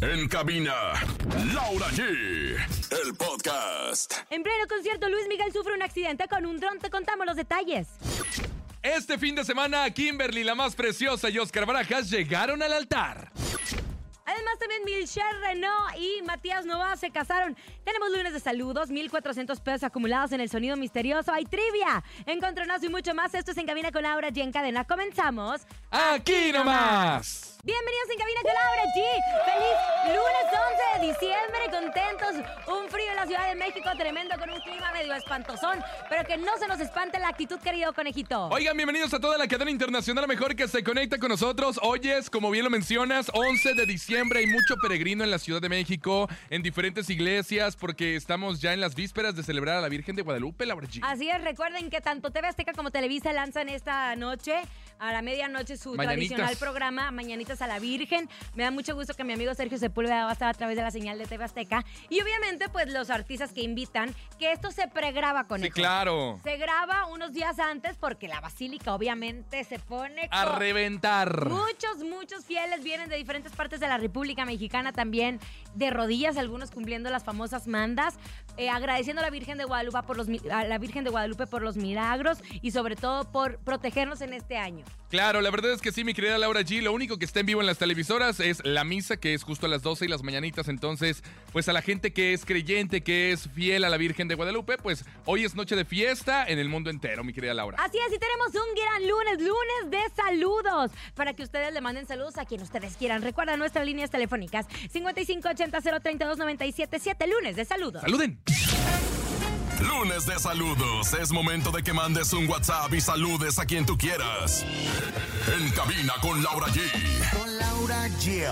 En cabina, Laura G. El podcast. En pleno concierto, Luis Miguel sufre un accidente con un dron. Te contamos los detalles. Este fin de semana, Kimberly, la más preciosa, y Oscar Barajas llegaron al altar. Además, también Michelle Renault y Matías Nova se casaron. Tenemos lunes de saludos, 1,400 pesos acumulados en el sonido misterioso. Hay trivia, encontronazo y mucho más. Esto es En Cabina con Laura G. En cadena. Comenzamos. ¡Aquí nomás! Bienvenidos en Cabina con Laura G. Feliz lunes 11 de diciembre, contentos. Un frío en la Ciudad de México tremendo con un clima medio espantosón, pero que no se nos espante la actitud, querido conejito. Oigan, bienvenidos a toda la cadena internacional mejor que se conecta con nosotros. Hoy es, como bien lo mencionas, 11 de diciembre. Hay mucho peregrino en la Ciudad de México, en diferentes iglesias, porque estamos ya en las vísperas de celebrar a la Virgen de Guadalupe, Laura G. Así es, recuerden que tanto TV Azteca como Televisa lanzan esta noche, a la medianoche, su Mañanitas. tradicional programa Mañanitas a la Virgen. Me da mucho gusto que mi amigo Sergio Sepúlveda va a estar a través de la señal de TV Azteca. Y obviamente, pues los artistas que invitan, que esto se pregraba con Sí, claro. Se graba unos días antes porque la basílica obviamente se pone A reventar. Muchos, muchos fieles vienen de diferentes partes de la República Mexicana también, de rodillas, algunos cumpliendo las famosas mandas, eh, agradeciendo a la Virgen de Guadalupe por los mi- a la Virgen de Guadalupe por los milagros y sobre todo por protegernos en este año. Claro, la verdad es que sí, mi querida Laura G. Lo único que está en vivo en las televisoras es la misa, que es justo a las 12 y las mañanitas. Entonces, pues a la gente que es creyente, que es fiel a la Virgen de Guadalupe, pues hoy es noche de fiesta en el mundo entero, mi querida Laura. Así es, y tenemos un gran lunes, lunes de saludos, para que ustedes le manden saludos a quien ustedes quieran. Recuerda nuestras líneas telefónicas 5580 032 977 lunes de saludos. ¡Saluden! Lunes de saludos. Es momento de que mandes un WhatsApp y saludes a quien tú quieras. En cabina con Laura G. Con Laura G.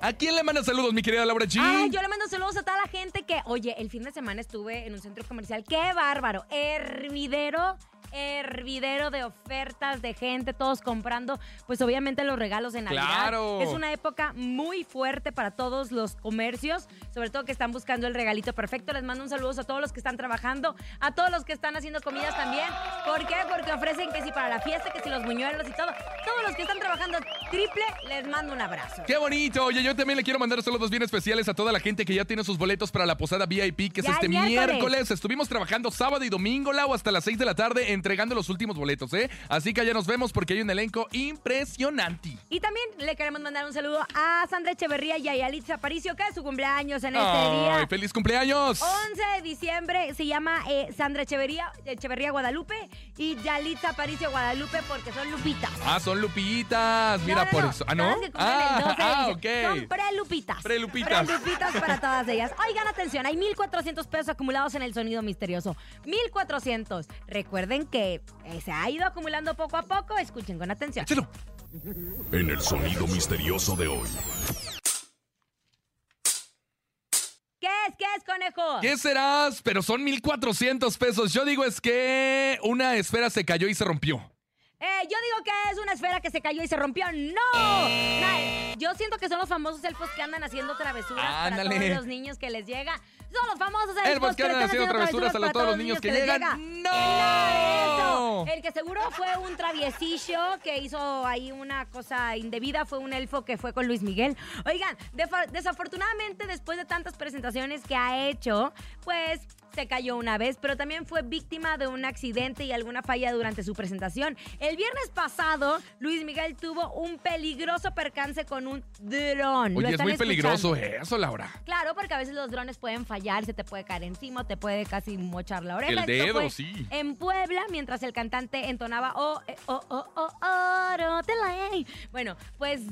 ¿A quién le manda saludos, mi querida Laura G? Ay, yo le mando saludos a toda la gente que, oye, el fin de semana estuve en un centro comercial. ¡Qué bárbaro! Hervidero, hervidero de ofertas, de gente, todos comprando, pues obviamente los regalos de Navidad. ¡Claro! Es una época muy fuerte para todos los comercios, sobre todo que están buscando el regalito perfecto. Les mando un saludo a todos los que están trabajando, a todos los que están haciendo comidas también. ¿Por qué? Porque ofrecen que si para la fiesta, que si los buñuelos y todo. Todos los que están trabajando triple, les mando un abrazo. ¡Qué bonito! Oye, yo también le quiero mandar saludos bien especiales a toda la gente que ya tiene sus boletos para la posada VIP, que es Ya este miércoles. miércoles. Estuvimos trabajando sábado y domingo, Lau, hasta las 6 de la tarde, entregando los últimos boletos, ¿eh? Así que allá nos vemos porque hay un elenco impresionante. Y también le queremos mandar un saludo a Sandra Echeverría y a Yalitza Aparicio, que es su cumpleaños en este ¡Ay, día. feliz cumpleaños! 11 de diciembre se llama eh, Sandra Echeverría, Echeverría Guadalupe y Yalitza Aparicio Guadalupe porque son lupitas. Ah, son lupitas. Mira, No, no, por no, eso. Ah, ¿no? las que cumplen el 12 de ah, ok. Son prelupitas. Prelupitas. Prelupitas para todas ellas. Oigan, atención, hay 1,400 pesos acumulados en el sonido misterioso. 1,400. Recuerden que eh, se ha ido acumulando poco a poco. Escuchen con atención. Échalo. En el sonido misterioso de hoy. ¿Qué es? ¿Qué es, conejo? ¿Qué serás? Pero son 1400 pesos. Yo digo es que una esfera se cayó y se rompió. Eh, yo digo que es una esfera que se cayó y se rompió. ¡No! Na- Yo siento que son los famosos elfos que andan haciendo travesuras Ándale. para todos los niños que les llega. Son los famosos elfos, Elfos que le andan haciendo travesuras a para todos los niños que les llegan. llega. ¡No! El que seguro fue un traviesillo que hizo ahí una cosa indebida fue un elfo que fue con Luis Miguel. Oigan, desafortunadamente después de tantas presentaciones que ha hecho, pues se cayó una vez, pero también fue víctima de un accidente y alguna falla durante su presentación. El viernes pasado, Luis Miguel tuvo un peligroso percance con un dron. Oye, es muy peligroso eso, Laura. Claro, porque a veces los drones pueden fallar, se te puede caer encima, te puede casi mochar la oreja. El dedo, fue sí. En Puebla, mientras el cantante entonaba oh, eh, oh, oh, oh, oro de ley. Bueno, pues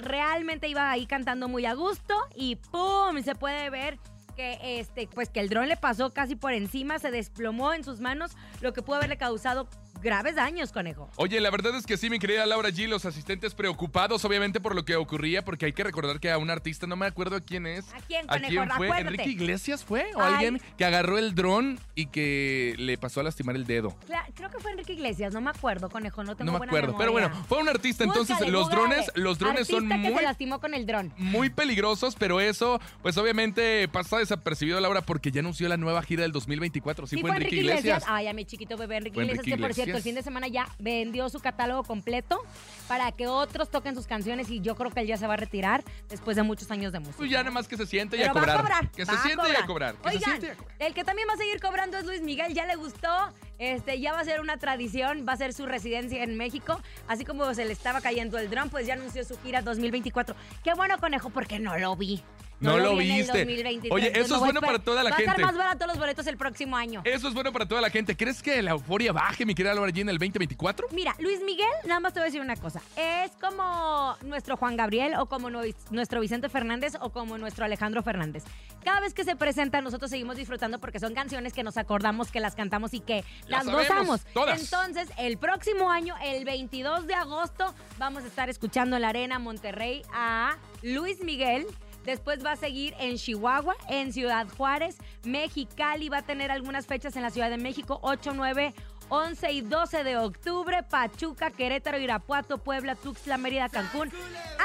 realmente iba ahí cantando muy a gusto y ¡pum! Se puede ver que este, pues que el dron le pasó casi por encima, se desplomó en sus manos, lo que pudo haberle causado graves daños, conejo. Oye, la verdad es que sí, mi querida Laura G, los asistentes preocupados, obviamente, por lo que ocurría, porque hay que recordar que a un artista, no me acuerdo quién es. ¿A quién, ¿A conejo? quién fue? Acuérdate. ¿Enrique Iglesias fue? ¿O Ay. alguien que agarró el dron y que le pasó a lastimar el dedo? Cla- creo que fue Enrique Iglesias, no me acuerdo, conejo, no tengo No me buena acuerdo. Pero bueno, fue un artista, entonces Búscale, los drones, los drones son Artista que muy se lastimó con el dron. muy peligrosos, pero eso, pues obviamente pasa desapercibido, Laura, porque ya anunció la nueva gira del 2024. Sí, fue Enrique Iglesias. Ay, a mi chiquito bebé Enrique Iglesias, Enrique que por Iglesias. Correcto. El fin de semana ya vendió su catálogo completo para que otros toquen sus canciones y yo creo que él ya se va a retirar después de muchos años de música. Pues ya nada más que se siente y a cobrar. Que va se siente y a cobrar. Oigan, el que también va a seguir cobrando es Luis Miguel. Ya le gustó. Este, ya va a ser una tradición, va a ser su residencia en México. Así como se le estaba cayendo el dron, pues ya anunció su gira 2024. Qué bueno, conejo, porque no lo vi. No lo vi en el viste. 2023, Oye, eso es bueno para toda la Va a gente. estar más barato los boletos el próximo año. Eso es bueno para toda la gente. ¿Crees que la euforia baje, mi querida Laura G, en el 2024? Mira, Luis Miguel, nada más te voy a decir una cosa. Es como nuestro Juan Gabriel o como nue- nuestro Vicente Fernández o como nuestro Alejandro Fernández. Cada vez que se presenta, nosotros seguimos disfrutando porque son canciones que nos acordamos, que las cantamos y que Las sabemos, gozamos. todas. Entonces, el próximo año, el 22 de agosto, vamos a estar escuchando en la Arena Monterrey a Luis Miguel. Después va a seguir en Chihuahua, en Ciudad Juárez, Mexicali, va a tener algunas fechas en la Ciudad de México, 8, 9, 11 y 12 de octubre, Pachuca, Querétaro, Irapuato, Puebla, Tuxtla, Mérida, Cancún,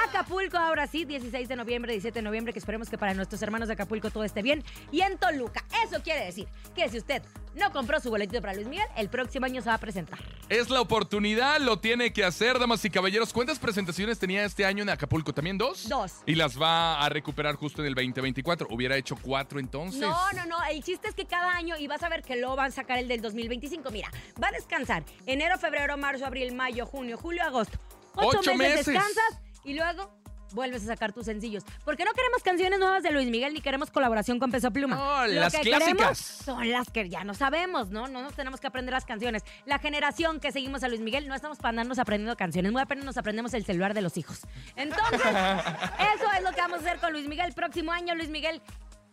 Acapulco, ahora sí, 16 de noviembre, 17 de noviembre, que esperemos que para nuestros hermanos de Acapulco todo esté bien, y en Toluca. Eso quiere decir que si usted no compró su boletito para Luis Miguel, el próximo año se va a presentar. Es la oportunidad, lo tiene que hacer, damas y caballeros. ¿Cuántas presentaciones tenía este año en Acapulco? ¿También dos? Dos. Y las va a recuperar justo en el 2024. Hubiera hecho cuatro entonces. No, no, no. El chiste es que cada año, y vas a ver que lo van a sacar el del 2025. Mira, va a descansar enero, febrero, marzo, abril, mayo, junio, julio, agosto. Ocho, Ocho meses, meses. descansas y luego vuelves a sacar tus sencillos. Porque no queremos canciones nuevas de Luis Miguel ni queremos colaboración con Peso Pluma. No, Lo las que clásicas. queremos Son las que ya no sabemos, ¿no? No nos tenemos que aprender las canciones. La generación que seguimos a Luis Miguel no estamos para andarnos aprendiendo canciones. Muy apenas nos aprendemos el celular de los hijos. Entonces, eso es lo que vamos a hacer con Luis Miguel. Próximo año, Luis Miguel.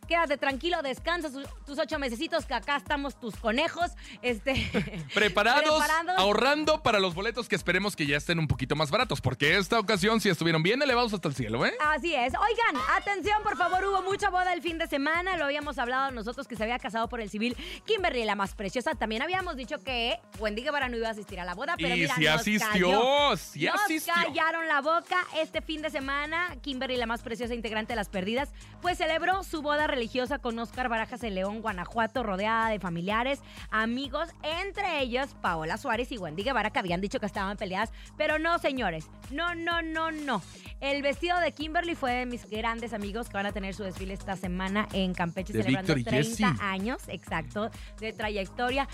Quédate tranquilo, descansa tus ocho mesecitos, que acá estamos tus conejos. Este, Preparados, preparados. ahorrando para los boletos que esperemos que ya estén un poquito más baratos, porque esta ocasión sí estuvieron bien elevados hasta el cielo, ¿eh? Así es. Oigan, atención, por favor, hubo mucha boda el fin de semana. Lo habíamos hablado nosotros que se había casado por el civil Kimberly, la más preciosa. También habíamos dicho que Wendy Guevara no iba a asistir a la boda, pero y mira, sí nos asistió, cayó. sí Nos asistió. callaron la boca este fin de semana. Kimberly, la más preciosa integrante de Las Perdidas, pues celebró su boda religiosa con Oscar Barajas en León, Guanajuato, rodeada de familiares, amigos, entre ellos Paola Suárez y Wendy Guevara, que habían dicho que estaban peleadas. Pero no, señores, no, no, no, no. El vestido de Kimberly fue de mis grandes amigos que van a tener su desfile esta semana en Campeche, De celebrando Víctor y 30 Jessy. años, exacto, de trayectoria.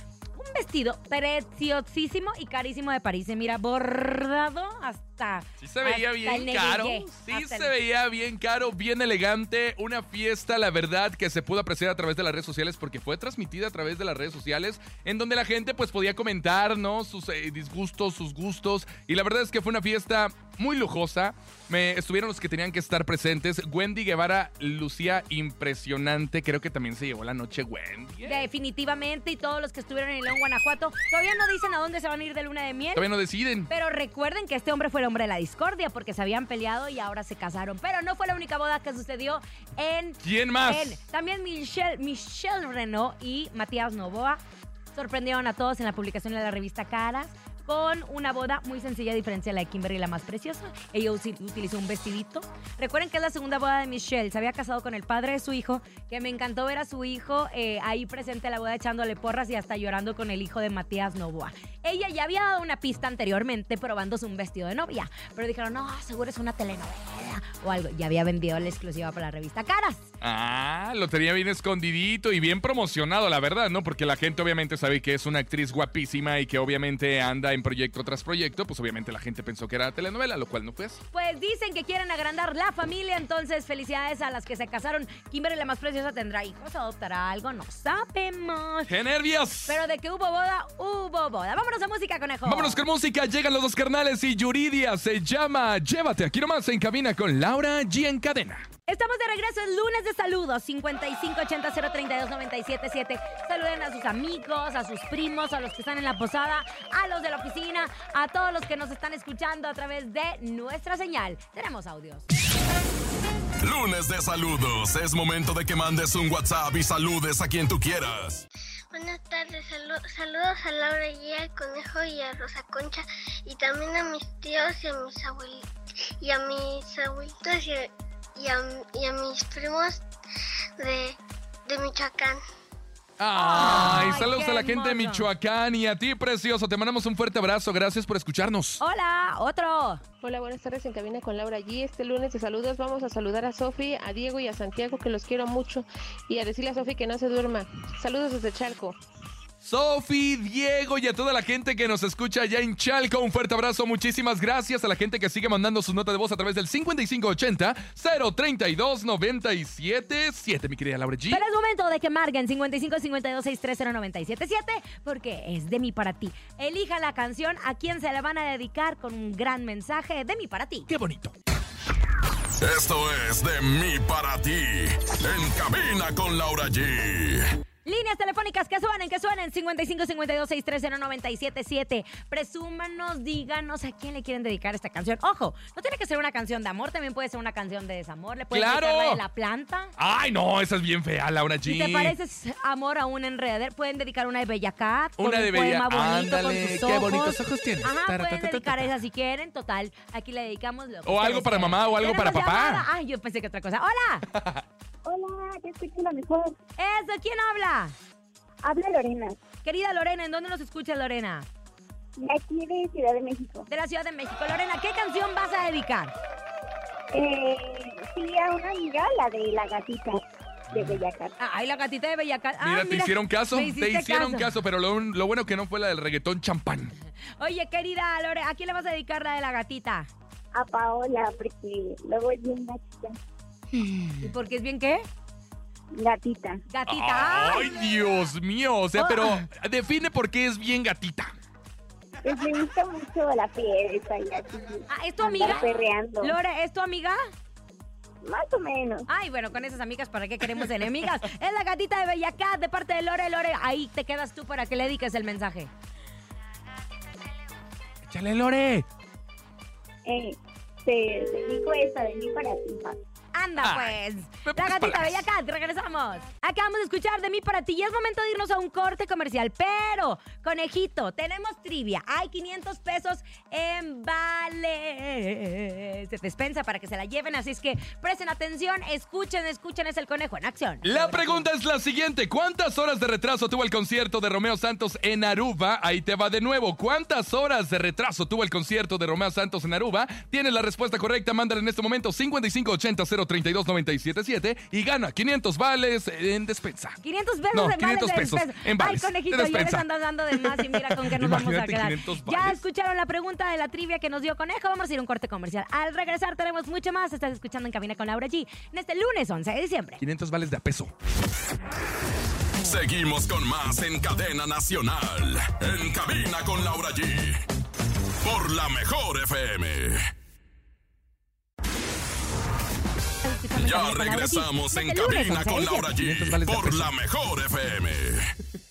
Un vestido preciosísimo y carísimo de París. Mira bordado hasta. Sí se veía bien el caro. Sí se el- veía bien caro, bien elegante. Una fiesta, la verdad, que se pudo apreciar a través de las redes sociales porque fue transmitida a través de las redes sociales en donde la gente pues podía comentar, ¿no? Sus eh, disgustos, sus gustos. Y la verdad es que fue una fiesta muy lujosa. Me estuvieron los que tenían que estar presentes. Wendy Guevara lucía impresionante. Creo que también se llevó la noche Wendy. ¿eh? Definitivamente, y todos los que estuvieron en León, Guanajuato, todavía no dicen a dónde se van a ir de luna de miel. Todavía no deciden. Pero recuerden que este hombre fue el hombre de la discordia porque se habían peleado y ahora se casaron. Pero no fue la única boda que sucedió en ¿Quién más? En- también Michelle, Michelle Renault y Matías Novoa sorprendieron a todos en la publicación de la revista Caras con una boda muy sencilla a diferencia de la de Kimberly, la más preciosa. Ella utilizó un vestidito. Recuerden que es la segunda boda de Michelle. Se había casado con el padre de su hijo, que me encantó ver a su hijo eh, ahí presente a la boda echándole porras y hasta llorando con el hijo de Matías Novoa. Ella ya había dado una pista anteriormente probándose un vestido de novia, pero dijeron, no, seguro es una telenovela o algo. Ya había vendido la exclusiva para la revista Caras. Ah, lo tenía bien escondidito y bien promocionado, la verdad, ¿no? Porque la gente obviamente sabe que es una actriz guapísima y que obviamente anda en proyecto tras proyecto, pues obviamente la gente pensó que era telenovela, lo cual no fue así. Pues dicen que quieren agrandar la familia, entonces felicidades a las que se casaron. Kimberly, la más preciosa, tendrá hijos, adoptará algo, no sabemos. ¡Qué nervios! Pero de que hubo boda, hubo boda. Vámonos a música, conejo. Vámonos con música, llegan los dos carnales y Yuridia se llama Llévate aquí nomás en cabina con Laura G en cadena. Estamos de regreso el lunes de saludos, 5580-032-977. Saluden a sus amigos, a sus primos, a los que están en la posada, a los de la oficina, a todos los que nos están escuchando a través de nuestra señal. Tenemos audios. Lunes de saludos. Es momento de que mandes un WhatsApp y saludes a quien tú quieras. Buenas tardes, salu- saludos a Laura y al Conejo y a Rosa Concha y también a mis tíos y a mis abuelitos y a mis abuelitos y a, y a- y a mis primos de, de Michoacán. Ay, Ay, saludos a la gente de. Michoacán y a ti, precioso. Te mandamos un fuerte abrazo. Gracias por escucharnos. Hola, otro. Hola, buenas tardes en cabina con Laura G. Este lunes de saludos vamos a saludar a Sofi, a Diego y a Santiago que los quiero mucho y a decirle a Sofi que no se duerma. Saludos desde Chalco. Sofi, Diego y a toda la gente que nos escucha allá en Chalco, un fuerte abrazo. Muchísimas gracias a la gente que sigue mandando su nota de voz a través del 5580-032-977, mi querida Laura G. Pero es momento de que marquen 55 52 630 977 porque es de mí para ti. Elija la canción a quien se la van a dedicar con un gran mensaje de mí para ti. Qué bonito. Esto es de mí para ti. En cabina con Laura G. Líneas telefónicas que suenen, que suenen. 55 52 630 977 Presúmanos, díganos a quién le quieren dedicar esta canción. Ojo, no tiene que ser una canción de amor, también puede ser una canción de desamor. Le pueden ¡Claro! dedicar la de la planta. Ay, no, esa es bien fea, Laura G. Si te pareces amor a un enredadero, pueden dedicar una de Bella Cat. Una de un poema Bella- bonito Ándale, con sus qué ojos. bonitos ojos tienes. Ajá, Tara, pueden ta, ta, ta, dedicar ta. esa si quieren. Total, aquí le dedicamos lo que O algo ustedes para quieran. mamá o algo para ¿Tenemos papá. llamada? Ay, yo pensé que otra cosa. ¡Hola! Hola, te escucho la mejor. ¿Eso? ¿Quién habla? Habla Lorena, Querida Lorena, ¿en dónde nos escucha Lorena? de aquí de Ciudad de México. De la Ciudad de México. Lorena, ¿qué canción vas a dedicar? Eh, sí, a una amiga, la de la gatita de Bellacat. Ay, la gatita de Bella Cat. Ah, Mira, te hicieron caso, te hicieron caso, pero lo, lo bueno que no fue la del reggaetón champán. Oye, querida Lore, ¿a quién le vas a dedicar la de la gatita? A Paola, porque luego es bien gatita. ¿Y por qué es bien qué? Gatita. Gatita. Ay, Dios mío, o sea, Oh. pero define por qué es bien gatita. Pues me gusta mucho la fiesta y así. Ah, ¿es tu amiga? perreando. Lore, ¿es tu amiga? Más o menos. Ay, bueno, con esas amigas, ¿para qué queremos enemigas? Es la gatita de Bella Cat, de parte de Lore. Lore, ahí te quedas tú para que le dediques el mensaje. Échale, Lore. Eh, te dedico esta de mí para ti. pa. Anda, pues. La gatita. Bella Cat, regresamos. Acabamos de escuchar de mí para ti y es momento de irnos a un corte comercial. Pero, conejito, tenemos trivia. Hay 500 pesos en vales de despensa para que se la lleven. Así es que presten atención, escuchen, escuchen. Es el conejo en acción. La pregunta es la siguiente. ¿Cuántas horas de retraso tuvo el concierto de Romeo Santos en Aruba? Ahí te va de nuevo. ¿Cuántas horas de retraso tuvo el concierto de Romeo Santos en Aruba? Tienes la respuesta correcta. Mándala en este momento 5580-032-977 y gana 500 vales en despensa. 500 pesos No, en 500 vales de pesos despensa. en vales Ay, conejito, de ya les despensa. andas dando de más y mira con qué nos vamos a quedar. 500 Ya escucharon la pregunta de la trivia que nos dio Conejo. Vamos a ir a un corte comercial. Al regresar tenemos mucho más. Estás escuchando en Cabina con Laura G. En este lunes 11 de diciembre. 500 vales de a peso. Seguimos con más en cadena nacional. En cabina con Laura G. Por la mejor FM. Ya regresamos en cabina 11 de con Laura G. Por la mejor FM.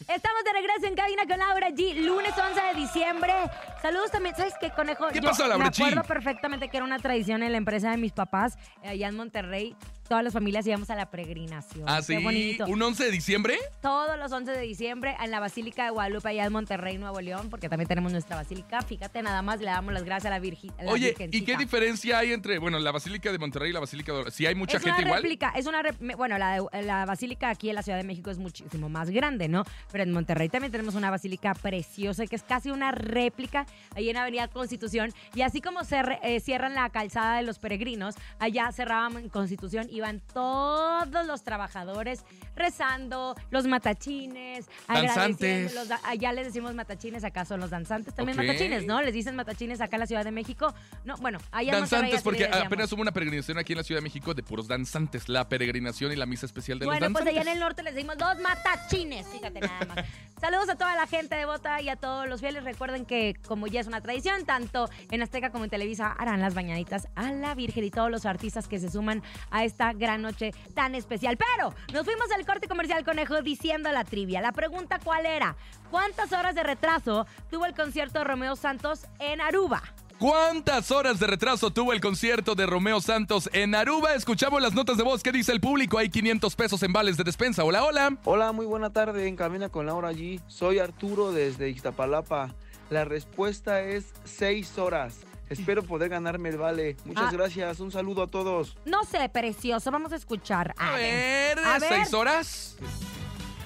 Estamos de regreso en Cabina con Laura G. Lunes 11 de diciembre. Saludos también. ¿Sabes qué, Conejo? ¿Qué Yo pasó, Laura Me G? acuerdo perfectamente que era una tradición en la empresa de mis papás, eh, allá en Monterrey. Todas las familias íbamos a la peregrinación. ¿Ah, Qué sí? bonito. ¿Un 11 de diciembre? todos los 11 de diciembre en la Basílica de Guadalupe, allá en Monterrey, Nuevo León, porque también tenemos nuestra basílica. Fíjate, nada más le damos las gracias a la Virgen. Oye, ¿y qué diferencia hay entre, bueno, la Basílica de Monterrey y la Basílica de... Si hay mucha es gente una igual? réplica, es una me- bueno, la, la basílica aquí en la Ciudad de México es muchísimo más grande, ¿no? Pero en Monterrey también tenemos una basílica preciosa que es casi una réplica ahí en Avenida Constitución y así como se eh, cierran la calzada de los peregrinos, allá cerraban en Constitución, iban todos los trabajadores rezando, los matachines, Danzantes. los allá les decimos matachines, acá son los danzantes, también matachines, ¿no? Les dicen matachines acá en la Ciudad de México. No, bueno, allá Danzantes, porque apenas hubo una peregrinación aquí en la Ciudad de México de puros danzantes. La peregrinación y la misa especial de Bueno, los pues danzantes. allá en el norte les decimos los matachines, fíjate nada más. Saludos a toda la gente devota y a todos los fieles. Recuerden que, como ya es una tradición, tanto en Azteca como en Televisa harán las bañaditas a la Virgen y todos los artistas que se suman a esta gran noche tan especial. Pero nos fuimos al corte comercial, conejo, diciendo la trivia. La pregunta, ¿cuál era? ¿Cuántas horas de retraso tuvo el concierto de Romeo Santos en Aruba? ¿Cuántas horas de retraso tuvo el concierto de Romeo Santos en Aruba? Escuchamos las notas de voz. ¿Qué dice el público? Hay 500 pesos en vales de despensa. Hola, hola. Hola, muy buena tarde en Camina con Laura G. Soy Arturo desde Iztapalapa. La respuesta es 6 horas. Espero poder ganarme el vale. Muchas Ah. gracias. Un saludo a todos. No sé, precioso. Vamos a escuchar. A ver, a ver. ¿seis horas?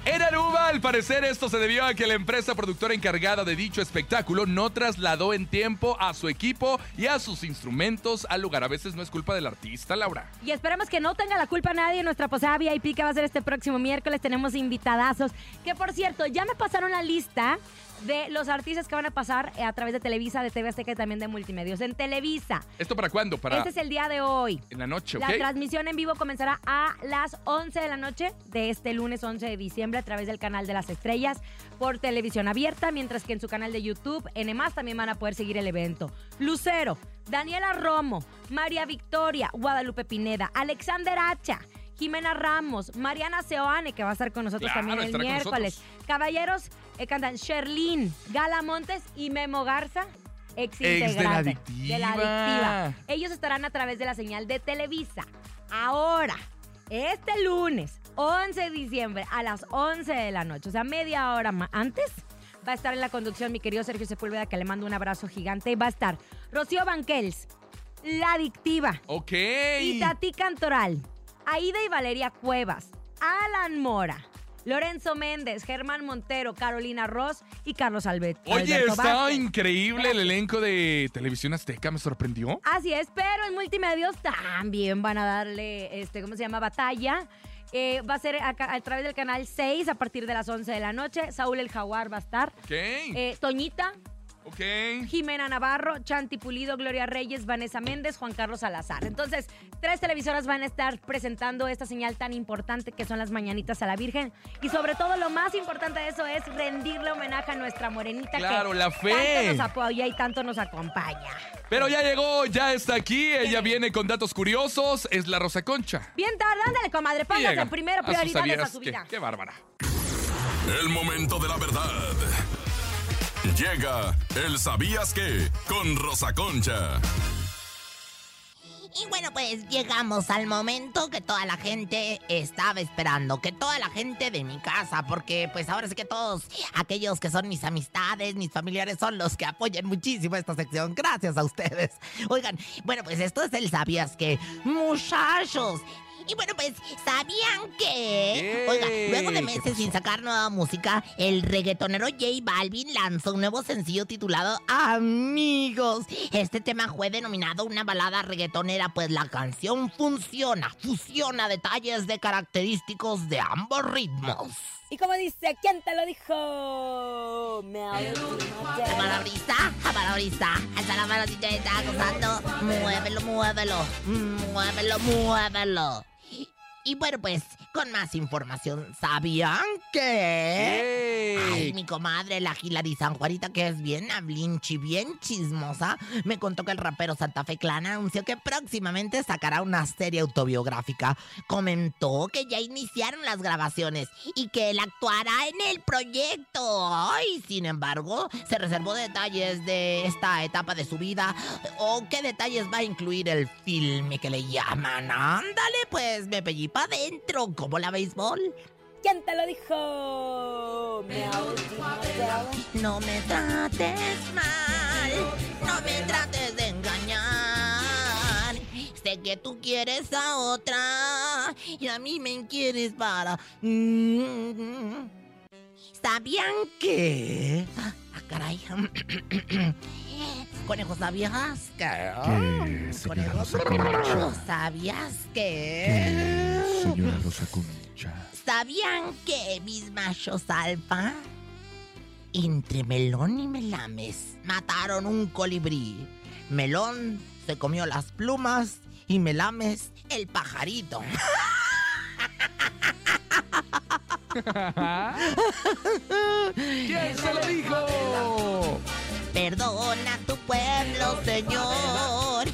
En Aruba, al parecer, esto se debió a que la empresa productora encargada de dicho espectáculo no trasladó en tiempo a su equipo y a sus instrumentos al lugar. A veces no es culpa del artista, Laura. Y esperemos que no tenga la culpa nadie en nuestra posada VIP que va a ser este próximo miércoles. Tenemos invitadazos. Que por cierto, ya me pasaron la lista de los artistas que van a pasar eh, a través de Televisa, de TV Azteca y también de Multimedios. En Televisa. ¿Esto para cuándo? Para Este es el día de hoy. en la noche, ¿ok? La transmisión en vivo comenzará a las 11 de la noche de este lunes 11 de diciembre a través del canal de las estrellas por televisión abierta, mientras que en su canal de YouTube, en más también van a poder seguir el evento. Lucero, Daniela Romo, María Victoria, Guadalupe Pineda, Alexander Hacha. Jimena Ramos, Mariana Seoane, que va a estar con nosotros Claro, también el miércoles. Caballeros, eh, cantan Sherlyn, Gala Montes y Memo Garza, ex Ex de la Adictiva. de la adictiva. Ellos estarán a través de la señal de Televisa. Ahora, este lunes, 11 de diciembre, a las 11 de la noche, o sea, media hora antes, va a estar en la conducción mi querido Sergio Sepúlveda, que le mando un abrazo gigante. Va a estar Rocío Banquels, La Adictiva, Ok. y Tati Cantoral, Aida y Valeria Cuevas, Alan Mora, Lorenzo Méndez, Germán Montero, Carolina Ross y Carlos Albet. Oye, Alberto está Vázquez. increíble el elenco de Televisión Azteca, me sorprendió. Así es, pero en multimedios también van a darle, este, ¿cómo se llama? Batalla. Eh, va a ser a, a través del canal 6 a partir de las 11 de la noche. Saúl el Jaguar va a estar. Ok. Eh, Toñita, ok. Jimena Navarro, Chanti Pulido, Gloria Reyes, Vanessa Méndez, Juan Carlos Salazar. Entonces, tres televisoras van a estar presentando esta señal tan importante que son las mañanitas a la Virgen. Y sobre todo, lo más importante de eso es rendirle homenaje a nuestra morenita Claro, que la tanto fe. nos apoya y tanto nos acompaña. Pero ya llegó, ya está aquí. Ella viene con datos curiosos. Es la Rosa Concha. Bien tarde, ándale, comadre, póngase primero a sus prioridades a su vida. Qué bárbara. El momento de la verdad. Llega el ¿Sabías qué? Con Rosa Concha. Y bueno, pues llegamos al momento que toda la gente estaba esperando, que toda la gente de mi casa, porque pues ahora sí que todos aquellos que son mis amistades, mis familiares, son los que apoyan muchísimo esta sección. Gracias a ustedes. Oigan, bueno, pues esto es el sabías que, muchachos. Y bueno, pues, ¿sabían que? ¡Ey! Oiga, luego de ¿Qué meses sin sacar nueva música, el reggaetonero J Balvin lanzó un nuevo sencillo titulado Amigos. Este tema fue denominado una balada reggaetonera, pues la canción funciona, fusiona detalles de característicos de ambos ritmos. Y como dice, ¿quién te lo dijo? Me Amarorista, amarorista, hasta la manotita está gozando. Muévelo, muévelo, muévelo, muévelo. Y, bueno, pues, con más información, ¿sabían que? Ay, mi comadre, la Hilary San Juanita, que es bien hablinchi, bien chismosa, me contó que el rapero Santa Fe Clan anunció que próximamente sacará una serie autobiográfica. Comentó que ya iniciaron las grabaciones y que él actuará en el proyecto. Ay, sin embargo, se reservó detalles de esta etapa de su vida o qué detalles va a incluir el filme que le llaman. Ándale, pues me pellí para adentro, como la béisbol. ¿Quién te lo dijo? Me No me trates mal, no me trates de engañar. Sé que tú quieres a otra y a mí me quieres para... Mm. ¿Sabían que? Ah, caray. Conejos, ¿sabías que? Conejos, ¿sabías que? Señora Rosa Concha. ¿Sabían que mis machos alfa, entre Melón y Melames, mataron un colibrí? Melón se comió las plumas y Melames el pajarito. ¿Quién se lo dijo? Perdona a tu pueblo, Señor.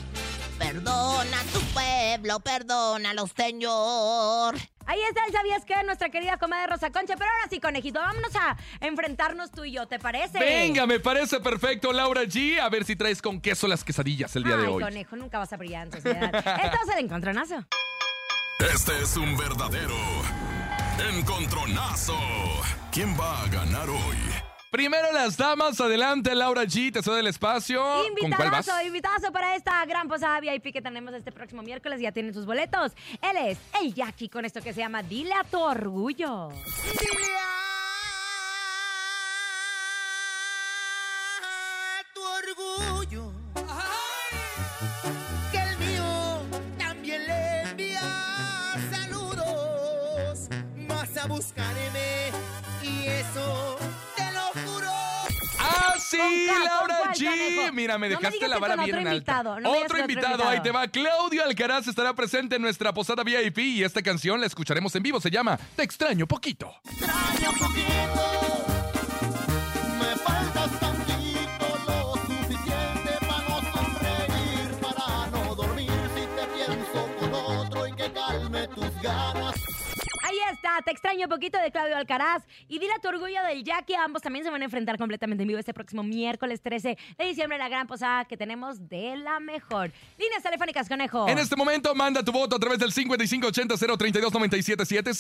Perdona a tu pueblo, perdónalo, Señor. Ahí está el ¿Sabías qué? Nuestra querida comadre Rosa Concha. Pero ahora sí, conejito, vámonos a enfrentarnos tú y yo, ¿te parece? Venga, me parece perfecto, Laura G. A ver si traes con queso las quesadillas el día de hoy. conejo, nunca vas a brillar en sociedad. Esto es el encontronazo. Este es un verdadero encontronazo. ¿Quién va a ganar hoy? Primero las damas, adelante Laura G, te soy del espacio. Invitadazo, invitadazo para esta gran posada VIP que tenemos este próximo miércoles, ya tienen sus boletos. Él es el Jackie con esto que se llama Dile a tu orgullo. Dile a tu orgullo. Que el mío también le envía saludos, más a buscar. ¡Ah, sí, ¿Con cuál, Laura G! Mira, me No me dejaste la vara bien otro en alta. invitado, no me digas otro invitado, invitado. ahí te va. Claudio Alcaraz estará presente en nuestra posada VIP y esta canción la escucharemos en vivo. Se llama Te extraño poquito. extraño poquito. Está, te extraño un poquito de Claudio Alcaraz y dile a tu orgullo del Jackie. Ambos también se van a enfrentar completamente en vivo este próximo miércoles 13 de diciembre en la gran posada que tenemos de la mejor. Líneas telefónicas, conejo. En este momento, manda tu voto a través del 5580-032-977,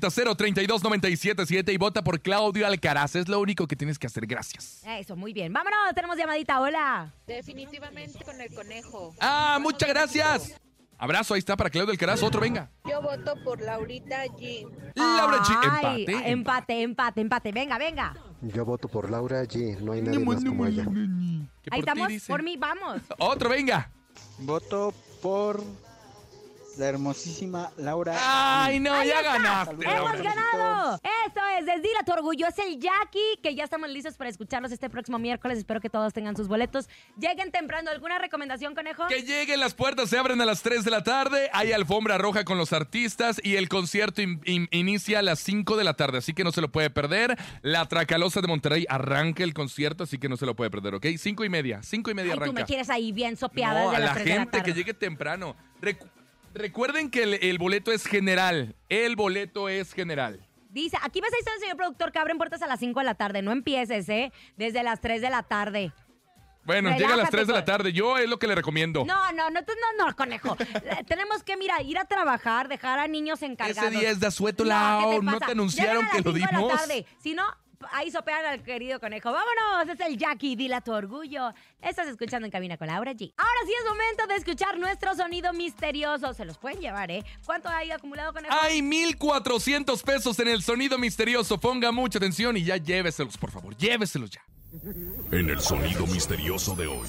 5580-032-977 y vota por Claudio Alcaraz. Es lo único que tienes que hacer. Gracias. Eso, muy bien. Vámonos, tenemos llamadita. Hola. Definitivamente con el conejo. Ah, muchas gracias. Abrazo, ahí está para Claudio Alcaraz. Otro, venga. Yo voto por Laurita G. Laura G. Ay, Empate. empate, empate, empate. Venga, venga. Yo voto por Laura G. No hay nadie más como ella. Que Ahí ti estamos. dice. Por mí, vamos. Otro, venga. Voto por la hermosísima Laura. Ay, no, ya está. ganaste. ¡Hemos Laura. ganado! Esto es Desdila tu orgullo. Es el Jackie, que ya estamos listos para escucharlos este próximo miércoles. Espero que todos tengan sus boletos. Lleguen temprano. ¿Alguna recomendación, conejo? Que lleguen, las puertas se abren a las 3 de la tarde, hay alfombra roja con los artistas y el concierto in- in- inicia a las 5 de la tarde, así que no se lo puede perder. La Tracalosa de Monterrey arranca el concierto, así que no se lo puede perder, ¿ok? 5 y media, 5 y media Ay, tú arranca. me quieres ahí bien sopeada No, a la 3 de la gente que llegue temprano. Recu- recuerden que el, el boleto es general, el boleto es general. Dice, aquí me está diciendo el señor productor que abren puertas a las 5 de la tarde. No empieces, ¿eh? Desde las 3 de la tarde. Bueno, llega a las Relájate, 3 de la co- tarde, yo es lo que le recomiendo. No, no, no, tú- no, no, conejo. Eh, Tenemos que, mira, ir a trabajar, dejar a niños encargados. Ese día es de asueto, No, Lau, ¿qué te no te anunciaron Llegan a que lo cinco de la dimos. tarde. Si no, ahí sopean al querido conejo. Vámonos, es el Jackie, dile a tu orgullo. Estás escuchando en Cabina con Laura G. Ahora sí es momento de escuchar nuestro sonido misterioso. Se los pueden llevar, ¿eh? ¿Cuánto hay acumulado, conejo? Hay 1400 pesos en el sonido misterioso. Ponga mucha atención y ya lléveselos, por favor. Lléveselos ya. En el sonido misterioso de hoy.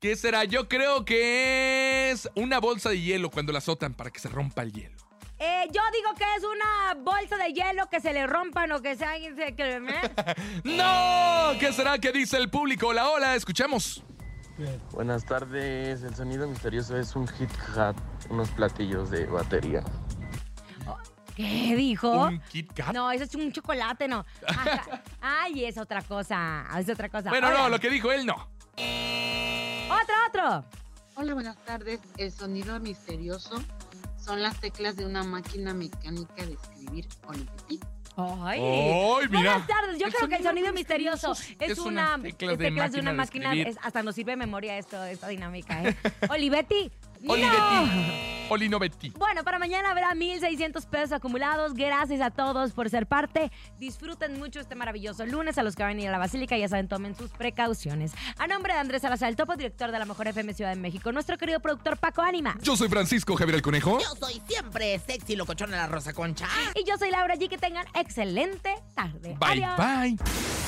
¿Qué será? Yo creo que es una bolsa de hielo cuando la azotan para que se rompa el hielo. Eh, yo digo que es una bolsa de hielo que se le rompan o que sea... Que, ¿eh? ¡No! ¿Qué será que dice el público? Hola, hola, escuchemos. Buenas tardes, el sonido misterioso es un hit hat, unos platillos de batería. ¿Qué dijo? ¿Un Kit Kat? No, eso es un chocolate, no. Ajá. Ay, es otra cosa. Es otra cosa. Bueno, Hola. no, lo que dijo él no. Otro, otro. Hola, buenas tardes. El sonido misterioso son las teclas de una máquina mecánica de escribir Olivetti. Ay, Ay, mira. Buenas tardes. Yo creo que el sonido sonido misterioso es, es una teclas de teclas de una máquina de máquina. escribir. es- hasta nos sirve de memoria esto, esta dinámica, ¿eh? Olivetti. ¡No! Olivetti. Olinovetti. Bueno, para mañana habrá 1,600 pesos acumulados. Gracias a todos por ser parte. Disfruten mucho este maravilloso lunes. A los que van a ir a la Basílica, ya saben, tomen sus precauciones. A nombre de Andrés Salazar, el topo director de la Mejor FM Ciudad de México, nuestro querido productor Paco Ánima. Yo soy Francisco Javier el Conejo. Yo soy siempre sexy locochona la Rosa Concha. Y yo soy Laura G. Que tengan excelente tarde. Bye, Adiós. bye.